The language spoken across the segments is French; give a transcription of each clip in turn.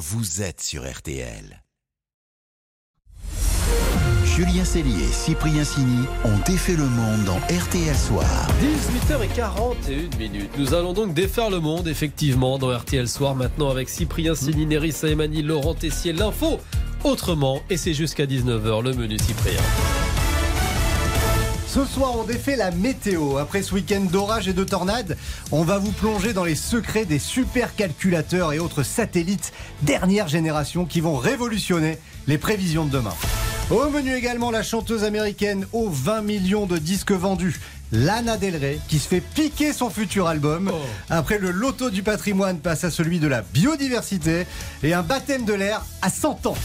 vous êtes sur RTL. Julien Cellier et Cyprien Sini ont défait le monde dans RTL Soir. 18h41 minutes. Nous allons donc défaire le monde, effectivement, dans RTL Soir, maintenant avec Cyprien Sini, Nerissa Emani, Laurent Tessier, l'info autrement. Et c'est jusqu'à 19h le menu Cyprien. Ce soir, on défait la météo. Après ce week-end d'orage et de tornades, on va vous plonger dans les secrets des supercalculateurs et autres satellites dernière génération qui vont révolutionner les prévisions de demain. Au menu également, la chanteuse américaine aux 20 millions de disques vendus. Lana Del Rey qui se fait piquer son futur album. Oh. Après le loto du patrimoine passe à celui de la biodiversité et un baptême de l'air à 100 ans.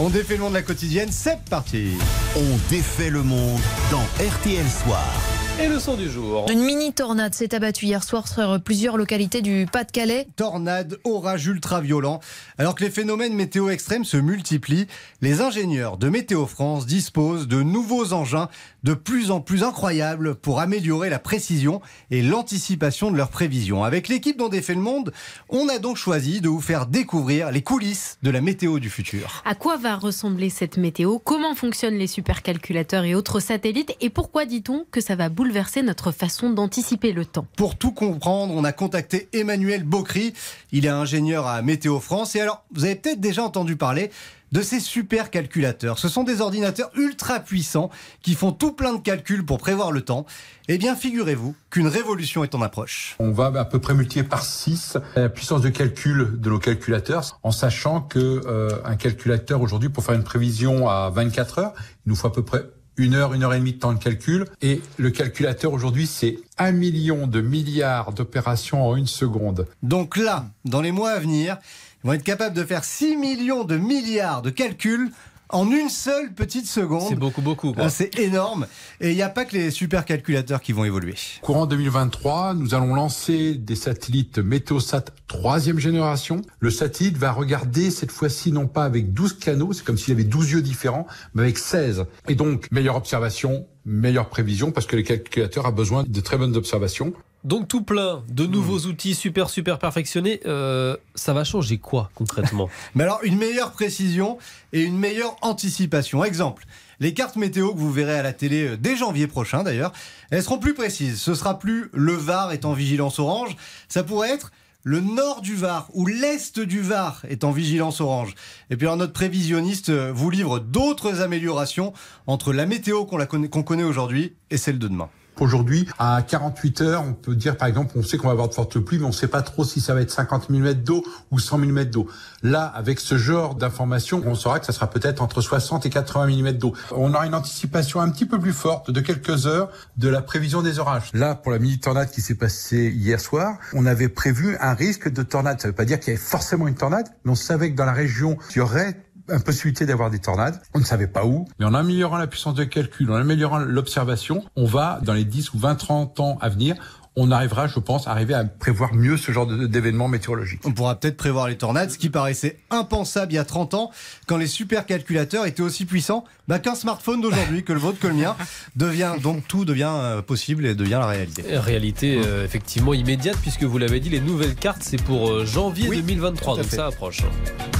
On défait le monde de la quotidienne, c'est parti. On défait le monde dans RTL Soir. Et le son du jour. Une mini tornade s'est abattue hier soir sur plusieurs localités du Pas-de-Calais. Tornades, orages ultra violents. Alors que les phénomènes météo extrêmes se multiplient, les ingénieurs de Météo France disposent de nouveaux engins de plus en plus incroyables pour améliorer la précision et l'anticipation de leurs prévisions. Avec l'équipe dont défait le monde, on a donc choisi de vous faire découvrir les coulisses de la météo du futur. À quoi va ressembler cette météo? Comment fonctionnent les supercalculateurs et autres satellites? Et pourquoi dit-on que ça va bouleverser notre façon d'anticiper le temps Pour tout comprendre, on a contacté Emmanuel Bocry. Il est ingénieur à Météo France. Et alors, vous avez peut-être déjà entendu parler de ces supercalculateurs. Ce sont des ordinateurs ultra puissants qui font tout plein de calculs pour prévoir le temps. Eh bien, figurez-vous qu'une révolution est en approche. On va à peu près multiplier par 6 la puissance de calcul de nos calculateurs, en sachant que euh, un calculateur aujourd'hui, pour faire une prévision à 24 heures, il nous faut à peu près une heure, une heure et demie de temps de calcul. Et le calculateur aujourd'hui, c'est un million de milliards d'opérations en une seconde. Donc là, dans les mois à venir, ils vont être capables de faire 6 millions de milliards de calculs en une seule petite seconde. C'est beaucoup, beaucoup. quoi. Ah, C'est énorme. Et il n'y a pas que les supercalculateurs qui vont évoluer. Courant 2023, nous allons lancer des satellites Météosat troisième génération. Le satellite va regarder cette fois-ci non pas avec 12 canaux, c'est comme s'il y avait 12 yeux différents, mais avec 16. Et donc, meilleure observation, meilleure prévision, parce que le calculateur a besoin de très bonnes observations. Donc tout plein de nouveaux outils super, super perfectionnés. Euh, ça va changer quoi concrètement Mais alors, une meilleure précision et une meilleure anticipation. Exemple, les cartes météo que vous verrez à la télé euh, dès janvier prochain d'ailleurs, elles seront plus précises. Ce sera plus le Var est en vigilance orange, ça pourrait être le nord du Var ou l'est du Var est en vigilance orange. Et puis alors notre prévisionniste euh, vous livre d'autres améliorations entre la météo qu'on la connaît- qu'on connaît aujourd'hui et celle de demain. Aujourd'hui, à 48 heures, on peut dire, par exemple, on sait qu'on va avoir de fortes pluies, mais on ne sait pas trop si ça va être 50 mm d'eau ou 100 mm d'eau. Là, avec ce genre d'informations, on saura que ça sera peut-être entre 60 et 80 mm d'eau. On aura une anticipation un petit peu plus forte de quelques heures de la prévision des orages. Là, pour la mini-tornade qui s'est passée hier soir, on avait prévu un risque de tornade. Ça ne veut pas dire qu'il y avait forcément une tornade, mais on savait que dans la région, il y aurait une possibilité d'avoir des tornades. On ne savait pas où. Mais en améliorant la puissance de calcul, en améliorant l'observation, on va, dans les 10 ou 20, 30 ans à venir, on arrivera, je pense, à arriver à prévoir mieux ce genre d'événements météorologiques. On pourra peut-être prévoir les tornades, ce qui paraissait impensable il y a 30 ans, quand les supercalculateurs étaient aussi puissants bah, qu'un smartphone d'aujourd'hui, que le vôtre, que le mien, devient donc tout devient euh, possible et devient la réalité. Réalité euh, effectivement immédiate, puisque vous l'avez dit, les nouvelles cartes, c'est pour euh, janvier Oui, 2023, tout à donc ça approche.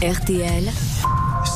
RTL,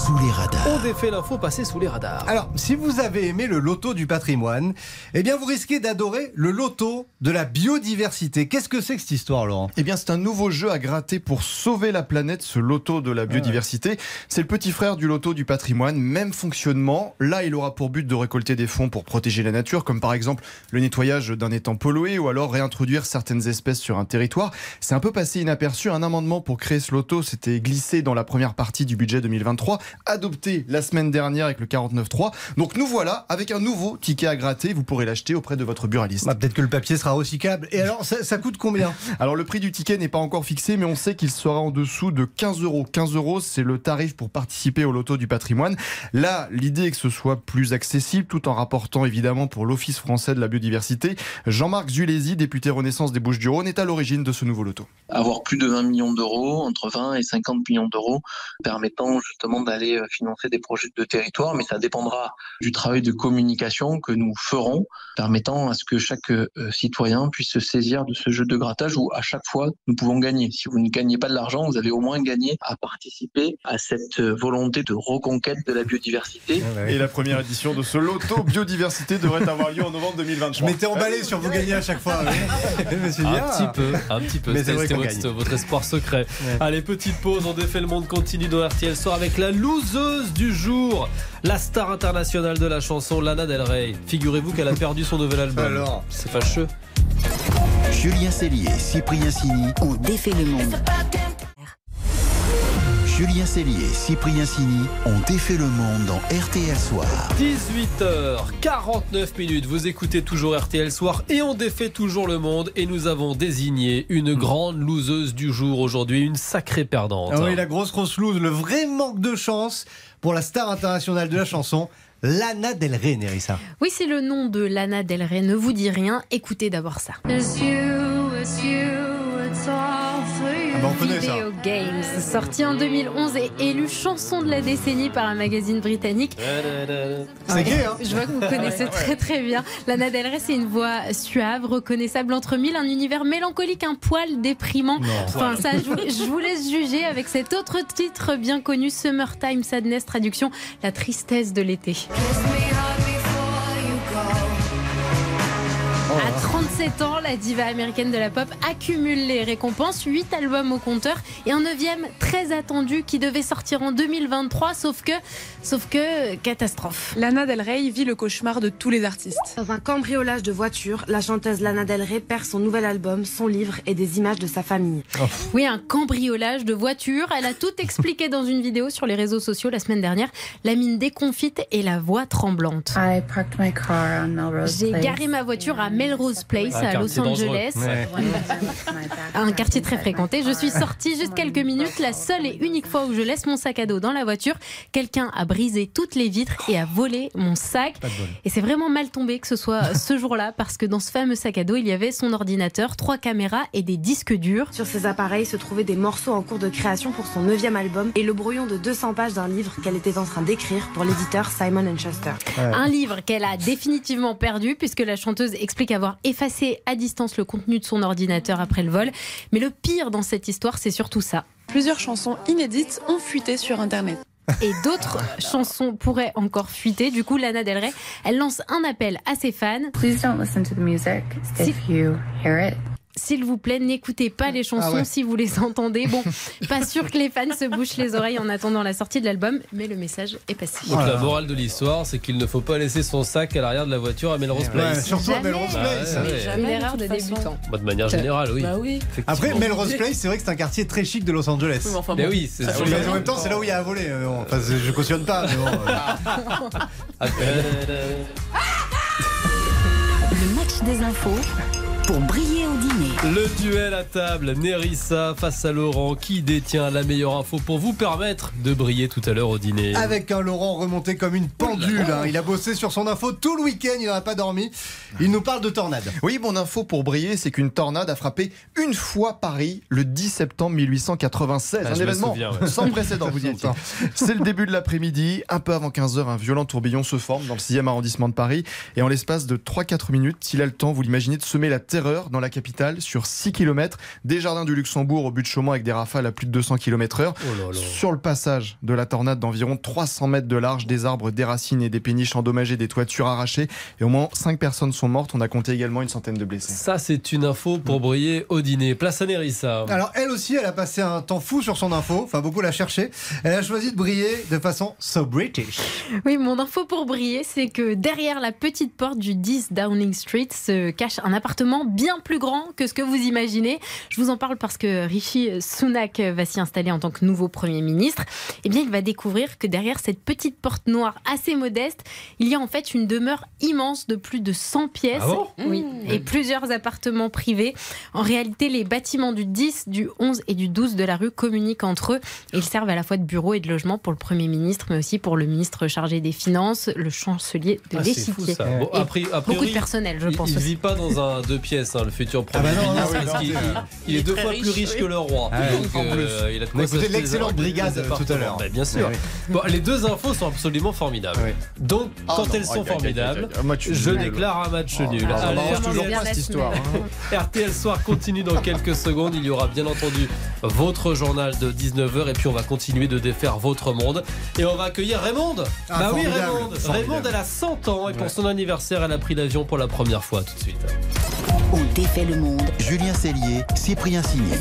Sous les radars. On défait l'info passée sous les radars. Alors, si vous avez aimé le loto du patrimoine, eh bien, vous risquez d'adorer le loto de la biodiversité. Qu'est-ce que c'est que cette histoire, Laurent? Eh bien, c'est un nouveau jeu à gratter pour sauver la planète, ce loto de la biodiversité. C'est le petit frère du loto du patrimoine, même fonctionnement. Là, il aura pour but de récolter des fonds pour protéger la nature, comme par exemple le nettoyage d'un étang pollué ou alors réintroduire certaines espèces sur un territoire. C'est un peu passé inaperçu. Un amendement pour créer ce loto s'était glissé dans la première partie du budget 2023, adopté la semaine dernière avec le 49.3. Donc nous voilà avec un nouveau ticket à gratter. Vous pourrez l'acheter auprès de votre buraliste. Bah, Peut-être que le papier sera recyclable. Et alors, ça, ça coûte combien? Alors le prix du ticket n'est pas encore fixé, mais on sait qu'il sera en dessous de 15 euros. 15 euros, c'est le tarif pour participer au loto du patrimoine. Là, l'idée est que ce soit plus accessible, tout en rapportant évidemment pour l'Office français de la biodiversité. Jean-Marc Zulési, député Renaissance des Bouches-du-Rhône, est à l'origine de ce nouveau loto. avoir plus de 20 millions d'euros, entre 20 et 50 millions d'euros, permettant justement d'aller aller financer des projets de territoire, mais ça dépendra du travail de communication que nous ferons, permettant à ce que chaque citoyen puisse se saisir de ce jeu de grattage où à chaque fois nous pouvons gagner. Si vous ne gagnez pas de l'argent, vous avez au moins gagné à participer à cette volonté de reconquête de la biodiversité. Et la première édition de ce loto biodiversité devrait avoir lieu en novembre 2023. Je m'étais emballé sur vous gagner à chaque fois. un petit peu, un petit peu. C'était votre, votre, espoir secret. Allez, petite pause, on défait le monde continue dans RTL Soir avec la loseuse du jour, la star internationale de la chanson Lana Del Rey. Figurez-vous qu'elle a perdu son nouvel album. Alors, c'est fâcheux. Julien Cellier, Cyprien Sini ont défait le monde. Julien Cellier et Cyprien Sini ont défait le monde dans RTL Soir. 18h49 minutes, vous écoutez toujours RTL Soir et on défait toujours le monde et nous avons désigné une grande loseuse du jour aujourd'hui, une sacrée perdante. Ah oui, la grosse grosse lose, le vrai manque de chance pour la star internationale de la chanson. Lana Del Rey, Nerissa. Oui, c'est le nom de Lana Del Rey, ne vous dit rien. Écoutez d'abord ça. Bah, on connaît ça. Video Games, sorti en 2011 et élu chanson de la décennie par un magazine britannique. C'est gay, hein Je vois que vous connaissez très très bien. Lana Del Rey, c'est une voix suave, reconnaissable entre mille, un univers mélancolique, un poil déprimant. Enfin, ça, je vous, je vous laisse juger avec cet autre titre bien connu, Summertime Sadness, traduction, la tristesse de l'été. 37 ans, la diva américaine de la pop accumule les récompenses, 8 albums au compteur et un neuvième très attendu qui devait sortir en 2023, sauf que, sauf que, catastrophe. Lana Del Rey vit le cauchemar de tous les artistes. Dans un cambriolage de voiture, la chanteuse Lana Del Rey perd son nouvel album, son livre et des images de sa famille. Oui, un cambriolage de voiture. Elle a tout expliqué dans une vidéo sur les réseaux sociaux la semaine dernière. La mine déconfite et la voix tremblante. J'ai garé ma voiture à Melrose Place Un à Los. Angeles. Ouais. Un quartier très fréquenté. Je suis sortie juste quelques minutes. La seule et unique fois où je laisse mon sac à dos dans la voiture, quelqu'un a brisé toutes les vitres et a volé mon sac. Et c'est vraiment mal tombé que ce soit ce jour-là parce que dans ce fameux sac à dos, il y avait son ordinateur, trois caméras et des disques durs. Sur ces appareils se trouvaient des morceaux en cours de création pour son neuvième album et le brouillon de 200 pages d'un livre qu'elle était en train d'écrire pour l'éditeur Simon Schuster. Un livre qu'elle a définitivement perdu puisque la chanteuse explique avoir effacé à distance le contenu de son ordinateur après le vol. Mais le pire dans cette histoire, c'est surtout ça. Plusieurs chansons inédites ont fuité sur Internet. Et d'autres chansons pourraient encore fuiter. Du coup, Lana Del Rey, elle lance un appel à ses fans. Please don't listen to the music if you hear it. S'il vous plaît, n'écoutez pas les chansons Ah ouais. si vous les entendez. Bon, pas sûr que les fans se bouchent les oreilles en attendant la sortie de l'album, mais le message est passé. Donc la morale de l'histoire, c'est qu'il ne faut pas laisser son sac à l'arrière de la voiture à Melrose Ouais, Place. surtout à. Melrose Ah Place. ouais. Jamais, Une erreur de débutant. Bah, de manière générale, oui. Bah oui. Après, Melrose Place, c'est vrai que c'est un quartier très chic de Los Angeles. Oui, mais enfin Mais bon. oui, c'est Ça, sur Mais les- en même temps, c'est là où il y a à voler. euh, Enfin, je cautionne pas, mais bon. euh, Ah, euh, Le match des infos pour briller au dîner. Le duel à table, Nerissa face à Laurent, qui détient la meilleure info pour vous permettre de briller tout à l'heure au dîner. Avec un Laurent remonté comme une pendule. hein. Il a bossé sur son info tout le week-end, il n'en a pas dormi. Il nous parle de tornade. Oui, mon info pour briller, c'est qu'une tornade a frappé une fois Paris le 10 septembre 1896. Ah, un événement souviens, ouais. sans précédent, vous y étiez. C'est le début de l'après-midi. Un peu avant 15h, un violent tourbillon se forme dans le 6e arrondissement de Paris. Et en l'espace de 3-4 minutes, il a le temps, vous l'imaginez, de semer la dans la capitale sur 6 km, des jardins du Luxembourg au but de Chaumont avec des rafales à plus de 200 km/h. Oh. Sur le passage de la tornade d'environ 300 mètres de large, des arbres déracines et des péniches endommagées, des toitures arrachées. Et au moins 5 personnes sont mortes. On a compté également une centaine de blessés. Ça, c'est une info pour briller au dîner. Place à Nerissa. Alors, elle aussi, elle a passé un temps fou sur son info. Enfin, beaucoup l'a cherché. Elle a choisi de briller de façon so British. Oui, mon info pour briller, c'est que derrière la petite porte du 10 Downing Street se cache un appartement bien plus grand que ce que vous imaginez. Je vous en parle parce que Rishi Sunak va s'y installer en tant que nouveau Premier ministre. Eh bien, il va découvrir que derrière cette petite porte noire assez modeste, il y a en fait une demeure immense de plus de 100 pièces. Ah bon oui, et plusieurs appartements privés. En réalité, les bâtiments du 10, du 11 et du 12 de la rue communiquent entre eux. Et ils servent à la fois de bureau et de logement pour le Premier ministre, mais aussi pour le ministre chargé des Finances, le chancelier de Ah, l'échiquier. Bon, Beaucoup de personnel, je pense Il aussi. vit pas dans un deux pièces caisse, hein, le futur Ah premier bah non, ministre. non, oui, parce non, qu'il- c'est- il est deux fois plus riche que le roi. Ah ouais, Donc, en plus. euh, il a On l'excellente brigade tout à l'heure. Bah, bien sûr. Bon, les deux infos sont absolument formidables. Donc, Ah quand elles sont formidables, je déclare un match Oh, nul. Allez, m'arrange toujours pas cette histoire. semaine. RTL Soir continue dans quelques secondes. Il y aura bien entendu votre journal de 19h et puis on va continuer de défaire votre monde. Et on va accueillir Raymond. Ah, bah oui, formidable, Raymond. Raymond, elle a 100 ans et pour son anniversaire, elle a pris l'avion pour la première fois tout de suite. On défait le monde. Julien Cellier, Cyprien Signé.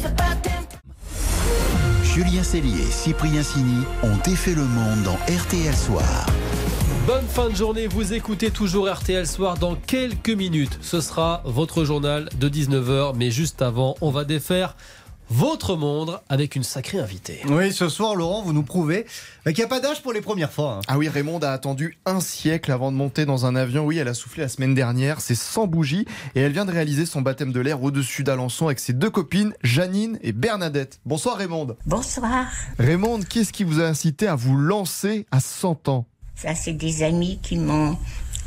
Julien Cellier Cyprien Signy ont défait le monde dans RTL Soir. Bonne fin de journée, vous écoutez toujours RTL Soir dans quelques minutes. Ce sera votre journal de 19h, mais juste avant, on va défaire votre monde avec une sacrée invitée. Oui, ce soir, Laurent, vous nous prouvez qu'il n'y a pas d'âge pour les premières fois. hein. Ah oui, Raymond a attendu un siècle avant de monter dans un avion. Oui, elle a soufflé la semaine dernière, c'est sans bougie, et elle vient de réaliser son baptême de l'air au-dessus d'Alençon avec ses deux copines, Janine et Bernadette. Bonsoir Raymond. Bonsoir. Raymond, qu'est-ce qui vous a incité à vous lancer à 100 ans? Ça, c'est des amis qui m'ont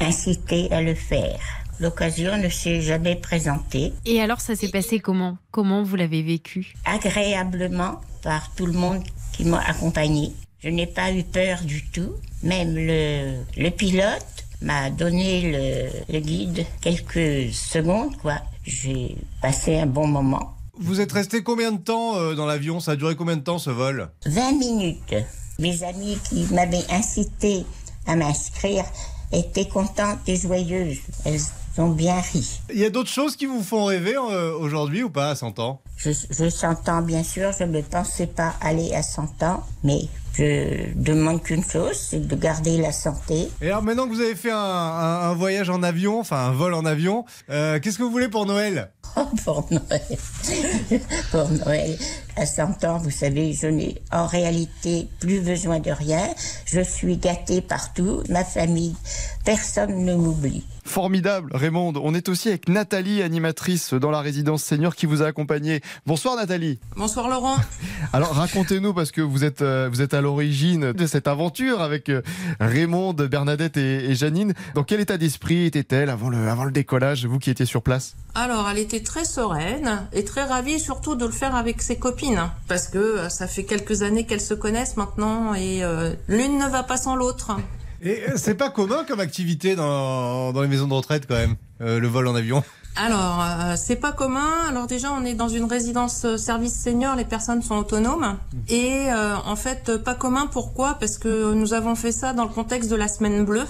incité à le faire. L'occasion ne s'est jamais présentée. Et alors, ça s'est passé comment? Comment vous l'avez vécu? Agréablement par tout le monde qui m'a accompagné. Je n'ai pas eu peur du tout. Même le, le pilote m'a donné le, le guide quelques secondes, quoi. J'ai passé un bon moment. Vous êtes resté combien de temps euh, dans l'avion? Ça a duré combien de temps ce vol? 20 minutes. Mes amis qui m'avaient incité à m'inscrire étaient contentes et joyeuses. Elles ont bien ri. Il y a d'autres choses qui vous font rêver euh, aujourd'hui ou pas à 100 ans? Je, je 100 ans, bien sûr, je ne pensais pas aller à 100 ans, mais je demande qu'une chose, c'est de garder la santé. Et alors maintenant que vous avez fait un, un- un voyage en avion, enfin un vol en avion, euh, qu'est-ce que vous voulez pour Noël? Oh, pour Noël. pour Noël. À 100 ans, vous savez, je n'ai en réalité plus besoin de rien. Je suis gâtée partout. Ma famille, personne ne m'oublie. Formidable, Raymond. On est aussi avec Nathalie, animatrice dans la résidence senior qui vous a accompagné. Bonsoir Nathalie. Bonsoir Laurent. Alors racontez-nous parce que vous êtes euh, vous êtes à l'origine de cette aventure avec euh, Raymond, Bernadette et, et Janine. Dans quel état d'esprit était-elle avant le avant le décollage, vous qui étiez sur place? Alors, elle était très sereine et très ravie surtout de le faire avec ses copines parce que euh, ça fait quelques années qu'elles se connaissent maintenant et euh, l'une ne va pas sans l'autre. Et euh, c'est pas commun comme activité dans, dans les maisons de retraite quand même, euh, le vol en avion? Alors, euh, c'est pas commun. Alors déjà, on est dans une résidence service senior, les personnes sont autonomes. Et euh, en fait, pas commun, pourquoi? Parce que nous avons fait ça dans le contexte de la semaine bleue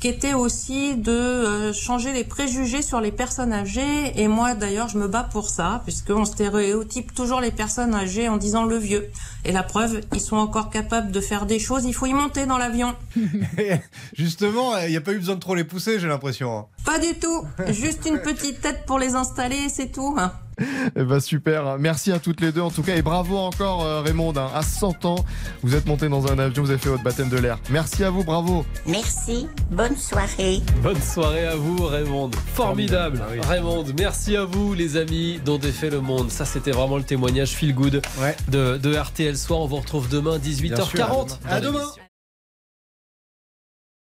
qui était aussi de euh, changer les préjugés sur les personnes âgées. Et moi, d'ailleurs, je me bats pour ça, puisqu'on stéréotype toujours les personnes âgées en disant le vieux. Et la preuve, ils sont encore capables de faire des choses, il faut y monter dans l'avion. Justement, il n'y a pas eu besoin de trop les pousser, j'ai l'impression. hein. Pas du tout, juste une petite tête pour les installer, c'est tout. Eh ben super, merci à toutes les deux en tout cas et bravo encore euh, Raymond, hein. à 100 ans, vous êtes monté dans un avion, vous avez fait votre baptême de l'air. Merci à vous, bravo. Merci, bonne soirée. Bonne soirée à vous, Raymond. Formidable. Raymond, merci à vous, les amis, dont défait le monde. Ça, c'était vraiment le témoignage feel good de, de RTL Soir. On vous retrouve demain, 18h40. À demain.